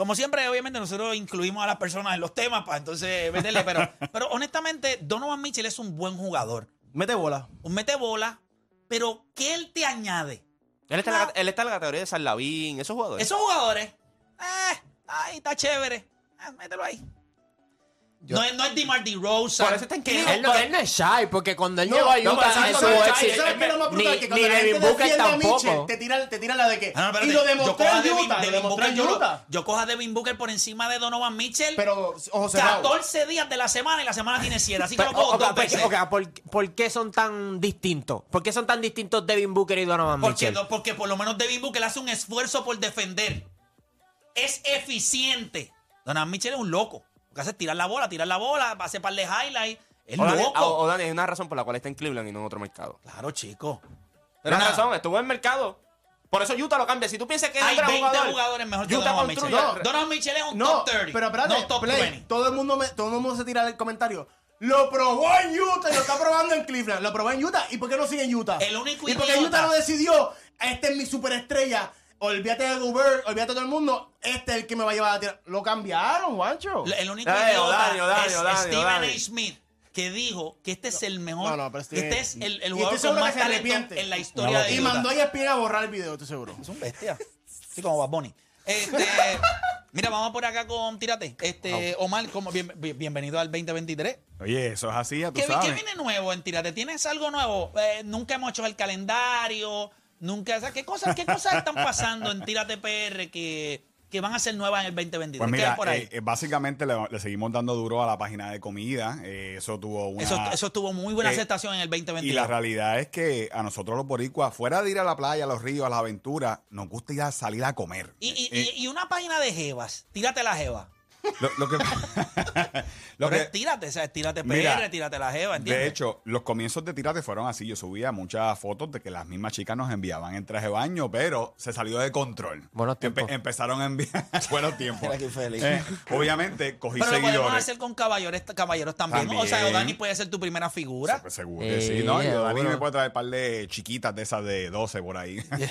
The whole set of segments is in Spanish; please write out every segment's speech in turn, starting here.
Como siempre, obviamente, nosotros incluimos a las personas en los temas para entonces meterle, pero, pero honestamente, Donovan Mitchell es un buen jugador. Mete bola. Un mete bola, pero ¿qué él te añade? Él está, en la, él está en la categoría de San Lavín, esos jugadores. Esos jugadores, eh, ahí está chévere. Eh, mételo ahí. No, es, no es DeMar DeRozan. Por eso está en que-. Él no, él no es shy, porque cuando él No, llegó a no, Utah pero en ¿sabes su lo que- éxito, ¿sabes qué es lo más ni, brutal? Que cuando ni la Devin gente Booker defiende a Mitchell, tampoco. Te tiran, te tiran la de que. Ah, no, espérate, y lo demostró cojo a en Devin- Utah. Lo Devin demostró Booker, en yo, lo- Utah. yo cojo a Devin Booker por encima de Donovan Mitchell. Pero, ojo cerrado. 14 días de la semana y la semana tiene 7. Así que Pero, lo cojo ok, dos ok, veces. ok, ¿por, por qué son tan distintos? ¿Por qué son tan distintos Devin Booker y Donovan Porque, Mitchell? no- porque por lo menos Devin Booker hace un esfuerzo por defender. Es eficiente. Donovan Mitchell es un loco. Lo que hace es tirar la bola, tirar la bola, hace par de highlights. Es O Dani, loco. o- o Dani, hay una razón por la cual está en Cleveland y no en otro mercado. Claro, chico. Pero nada, una razón, estuvo en el mercado. Por eso Utah lo cambia. Si tú piensas que Hay un gran 20 jugador, jugadores mejor que Utah Donovan construye- Mitchell. No, Donovan Mitchell es un No, top 30. pero espérate, no top Play, 20. todo el mundo me, todo el mundo se tira el comentario. Lo probó en Utah y lo está probando en Cleveland. Lo probó en Utah. ¿Y por qué no sigue en Utah? El único ¿Y porque Utah no decidió? Esta es mi superestrella. Olvídate de Gobert, olvídate de todo el mundo. Este es el que me va a llevar a tirar. Lo cambiaron, guacho. El único Eh, idiota es Steven. A. Smith, que dijo que este es el mejor. No, no, pero Steven- este es el, el jugador con más talento arrepiente. en la historia de Y Utah. mandó a ESPN a borrar el video, estoy seguro. Es un bestia. Así como Bad Bunny. Este, mira, vamos por acá con Tírate. Este, Omar, como bien- bien- bienvenido al 2023. Oye, eso es así, ya tú ¿Qué, vi- sabes. qué viene nuevo en Tírate? ¿Tienes algo nuevo? Eh, nunca hemos hecho el calendario. Nunca, o sea, ¿qué cosas, qué cosas están pasando en Tírate PR que, que van a ser nuevas en el 2023? Pues ¿Qué mira, hay por ahí? eh, eh, básicamente le, le seguimos dando duro a la página de comida. eh, eso tuvo una... eso, eso tuvo muy buena eh, aceptación en el 2022. Y la realidad es que a nosotros los boricuas, fuera de ir a la playa, a los ríos, a las aventuras, nos gusta ir a salir a comer. Y, y- y- y una página de Jevas, tírate la Jeva. Lo, lo que, lo Pero que- es tírate, o sea, es tírate PR, Mira, tírate la Jeva, ¿entiendes? de hecho, los comienzos de Tírate fueron así. Yo subía muchas fotos de que las mismas chicas nos enviaban en traje de baño, pero se salió de control. Buenos tiempos. Empe- empezaron a enviar buenos tiempos. Mira qué feliz. Eh, obviamente, cogí Pero lo podemos seguidores. hacer con caballeros, caballeros también. ¿no? O sea, También. Dani puede ser tu primera figura. Pues seguro que Eh, sí, ¿no? Y. Dani me puede traer un par de chiquitas de esas de 12 por ahí. de,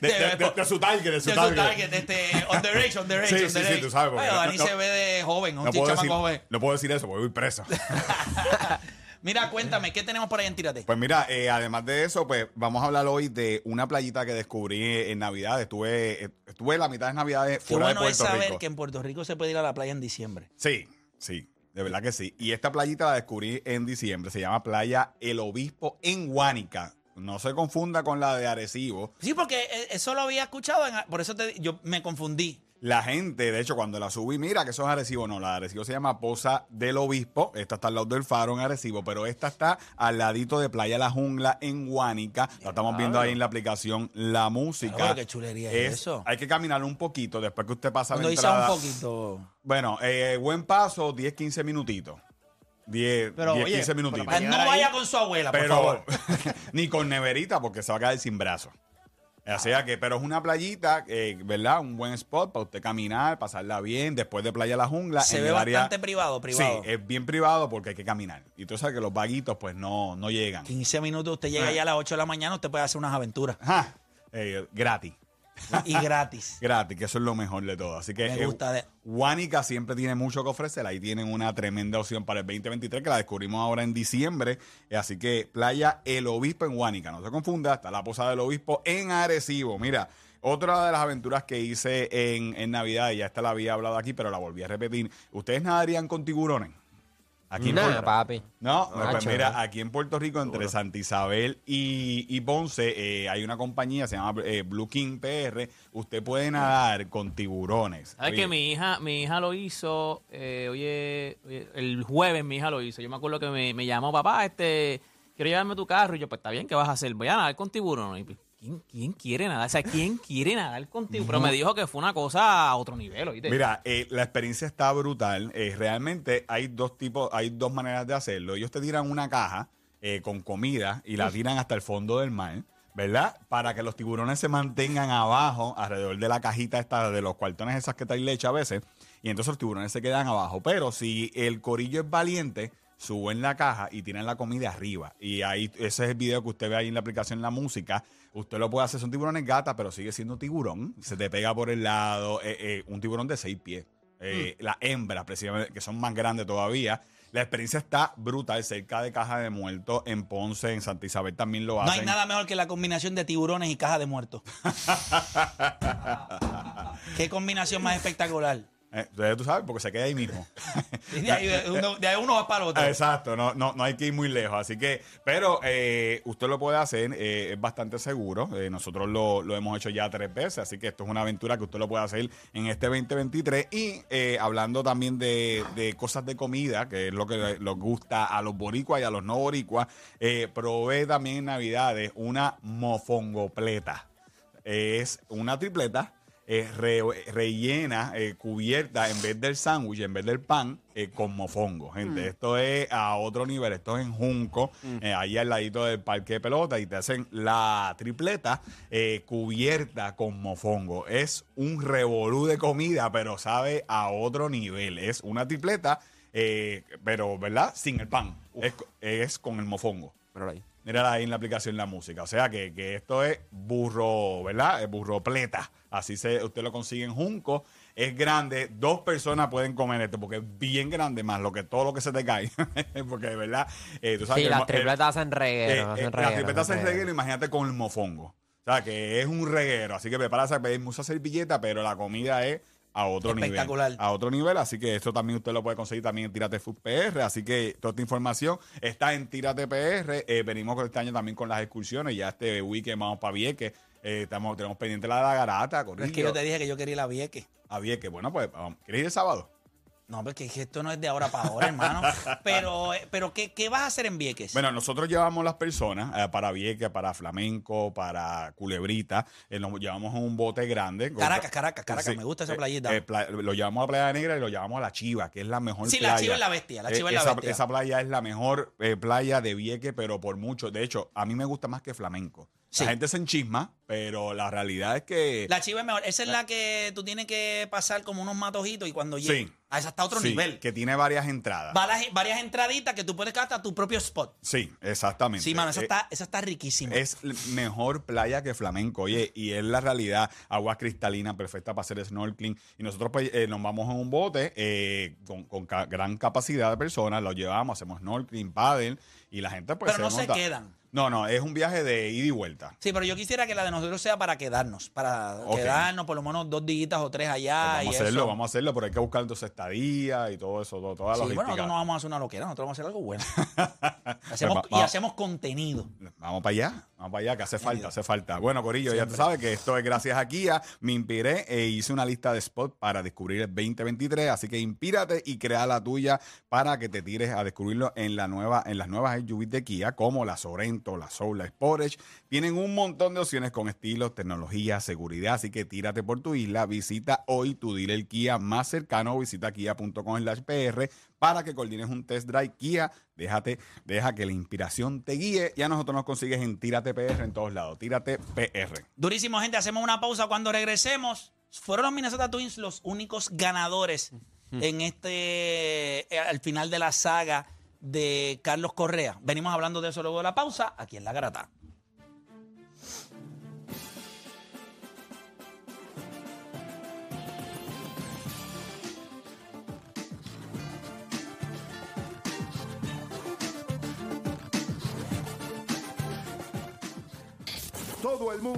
De- de- de- de su target, de su de target. su target, este, underage, underage, Sí, sí, underage. sí, tú sabes, porque Dani no- se ve de joven, un No puedo, decir, joven. no puedo decir eso porque voy preso. Mira, cuéntame, ¿qué tenemos por ahí en Tírate? Pues mira, eh, además de eso, pues vamos a hablar hoy de una playita que descubrí en Navidad. Estuve, eh, estuve la mitad de Navidades fuera bueno de es Puerto saber Rico. que en Puerto Rico se puede ir a la playa en diciembre. Sí, sí, de verdad que sí. Y esta playita la descubrí en diciembre. Se llama Playa El Obispo en Guánica. No se confunda con la de Arecibo. Sí, porque eh, eso lo había escuchado, en- por eso te- yo me confundí. La gente, de hecho, cuando la subí, mira que eso es Arecibo. No, la de Arecibo se llama Poza del Obispo. Esta está al lado del faro en Arecibo, pero esta está al ladito de Playa La Jungla en Guánica. La estamos viendo ahí en la aplicación La Música. Claro, qué chulería es eso. Hay que caminar un poquito después que usted pasa Cuando la dice entrada. un poquito. Bueno, eh, buen paso, 10, 15 minutitos. 10, Pero, 10 oye, 15 pero minutitos. para no vaya con su abuela, por Pero favor. ni con neverita porque se va a quedar sin brazo. O sea que, pero es una playita, eh, ¿verdad? Un buen spot para usted caminar, pasarla bien, después de Playa La Jungla. Se en ve el área- bastante privado, privado. Sí, es bien privado porque hay que caminar. Y tú sabes que los vaguitos pues no, no llegan. 15 minutos, usted llega ya a las 8 de la mañana, usted puede hacer unas aventuras. Ajá. Eh, gratis. Y gratis. Gratis, que eso es lo mejor de todo. Así que Me eh, gusta de- Guánica siempre tiene mucho que ofrecer. Ahí tienen una tremenda opción para el 2023 que la descubrimos ahora en diciembre. Eh, Así que Playa El Obispo en Guánica. No se confunda, está la Posada del Obispo en Arecibo. Mira, Otra de las aventuras que hice en, en Navidad, y ya esta la había hablado aquí, pero la volví a repetir. ¿Ustedes nadarían con tiburones? Aquí en Puerto- papi. No, Nacho, pues mira, no. aquí en Puerto Rico, entre Santa Isabel y, y Ponce, eh, hay una compañía, se llama eh, Blue King PR. Usted puede nadar con tiburones. ¿Sabes Oye, que mi hija, mi hija lo hizo, eh, oye, oye, el jueves mi hija lo hizo. Yo me acuerdo que me, me llamó, papá, este, quiero llevarme tu carro. Y yo, pues está bien, ¿qué vas a hacer? Voy a nadar con tiburón. Y, pues, ¿quién, quién quiere nadar? O sea, ¿quién quiere nadar con tiburón? Pero me dijo que fue una cosa a otro nivel, ¿oíste? Mira, eh, la experiencia está brutal. Eh, realmente hay dos tipos, hay dos maneras de hacerlo. Ellos te tiran una caja eh, con comida y la tiran hasta el fondo del mar, ¿verdad? Para que los tiburones se mantengan abajo, alrededor de la cajita esta, de los cuartones esas que trae leche a veces. Y entonces los tiburones se quedan abajo. Pero si el corillo es valiente, suben la caja y tiran la comida arriba. Y ahí, ese es el video que usted ve ahí en la aplicación La Música. Usted lo puede hacer, son tiburones gata, pero sigue siendo tiburón. Se te pega por el lado, eh, eh, un tiburón de seis pies. Eh, La hembra, precisamente, que son más grandes todavía. La experiencia está brutal, cerca de Caja de Muertos, en Ponce, en Santa Isabel también lo No hacen. hay nada mejor que la combinación de tiburones y caja de muertos. Qué combinación más espectacular. Eh, tú sabes, porque se queda ahí mismo. De ahí uno, de ahí uno va para el otro. Exacto, no, no, no hay que ir muy lejos. Así que, pero eh, usted lo puede hacer, eh, es bastante seguro. Eh, nosotros lo, lo hemos hecho ya tres veces, así que esto es una aventura que usted lo puede hacer en este 2023. Y hablando también de, de cosas de comida, que es lo que les gusta a los boricuas y a los no boricuas, probé también en Navidades una mofongopleta. Es una tripleta eh, re- rellena, eh, cubierta en vez del sándwich, en vez del pan, eh, con mofongo, gente. Esto es a otro nivel. Esto es en Junco, eh, ahí al ladito del parque de pelota, y te hacen la tripleta eh, cubierta con mofongo. Es un revolú de comida, pero sabe a otro nivel. Es una tripleta, eh, pero, ¿verdad? Sin el pan. Es, es con el mofongo. Míralo ahí. Mírala ahí en la aplicación La Música. O sea que, que esto es burro, ¿verdad? Es burro pleta. Así se, usted lo consigue en Junco. Es grande. Dos personas pueden comer esto porque es bien grande más lo que todo lo que se te cae. porque, ¿verdad? Eh, tú sabes Sí, que las tripletas hacen eh, reguero. eh, hacen las tripletas hacen reguero, imagínate con el mofongo. O sea, que es un reguero. Así que prepárate a pedir mucha servilleta, pero la comida es a otro Espectacular. nivel. A otro nivel. Así que esto también usted lo puede conseguir también en Tírate Food PR. Así que toda esta información está en Tírate PR. Eh, venimos con este año también con las excursiones. Ya este weekend vamos para Vieques. Eh, estamos, tenemos pendiente la de la garata, es que yo te dije que yo quería ir a Vieques. A Vieques. Bueno, pues, vamos. ¿quieres ir el sábado? No, porque es que esto no es de ahora para ahora, hermano. Pero, eh, pero ¿qué, ¿qué vas a hacer en Vieques? Bueno, nosotros llevamos las personas eh, para Vieques, para Flamenco, para Culebrita. eh, llevamos en un bote grande. Caracas, Caracas, Caracas, me gusta esa playita. eh, pla- lo llevamos a Playa Negra y lo llevamos a La Chiva, que es la mejor Sí, playa. La Chiva es la bestia, La Chiva es la esa, bestia. esa playa es la mejor playa de Vieques, pero por mucho. De hecho, a mí me gusta más que Flamenco. Sí. La gente se enchisma, pero la realidad es que... La chiva es mejor. Esa es la que tú tienes que pasar como unos matojitos y cuando llegue. Sí. Ah, esa está a otro sí, nivel. Que tiene varias entradas. Varias, varias entraditas que tú puedes quedar hasta tu propio spot. Sí, exactamente. Sí, mano, esa, Eh, está, esa está riquísima. Es mejor playa que Flamenco, oye, y es la realidad, agua cristalina, perfecta para hacer snorkeling. Y nosotros pues eh, nos vamos en un bote eh, con, con ca- gran capacidad de personas, lo llevamos, hacemos snorkeling, paddle, y la gente pues Pero no se quedan. No, no, es un viaje de ida y vuelta. Sí, pero yo quisiera que la de nosotros sea para quedarnos, para Ok. quedarnos por lo menos dos días o tres allá. Pues vamos y a hacerlo, eso. vamos a hacerlo, pero hay que buscar entonces estadía y todo eso, todo- toda la Sí, bueno, logística. nosotros no vamos a hacer una loquera, nosotros vamos a hacer algo bueno. Hacemos- Pues va- y va- hacemos contenido. Vamos para allá, vamos para allá, que hace falta, hace falta. Bueno, Corillo, ya tú sabes que esto es gracias a Kia. Me inspiré e hice una lista de spots para descubrir el 2023, así que inspírate y crea la tuya para que te tires a descubrirlo en, la nueva, en las nuevas SUVs de Kia, como la Sorento, la Soul, la Sportage. Tienen un montón de opciones con estilos, tecnología, seguridad, así que tírate por tu isla. Visita hoy tu dealer Kia más cercano visita kia.com slash PR para que coordines un test drive Kia. Déjate, deja que la inspiración te guíe. Ya nosotros nos consigues en Tírate PR en todos lados. Tírate PR. Durísimo, gente. Hacemos una pausa cuando regresemos. Fueron los Minnesota Twins los únicos ganadores en este, eh, al final de la saga de Carlos Correa. Venimos hablando de eso luego de la pausa, aquí en La Garata. Todo el mundo.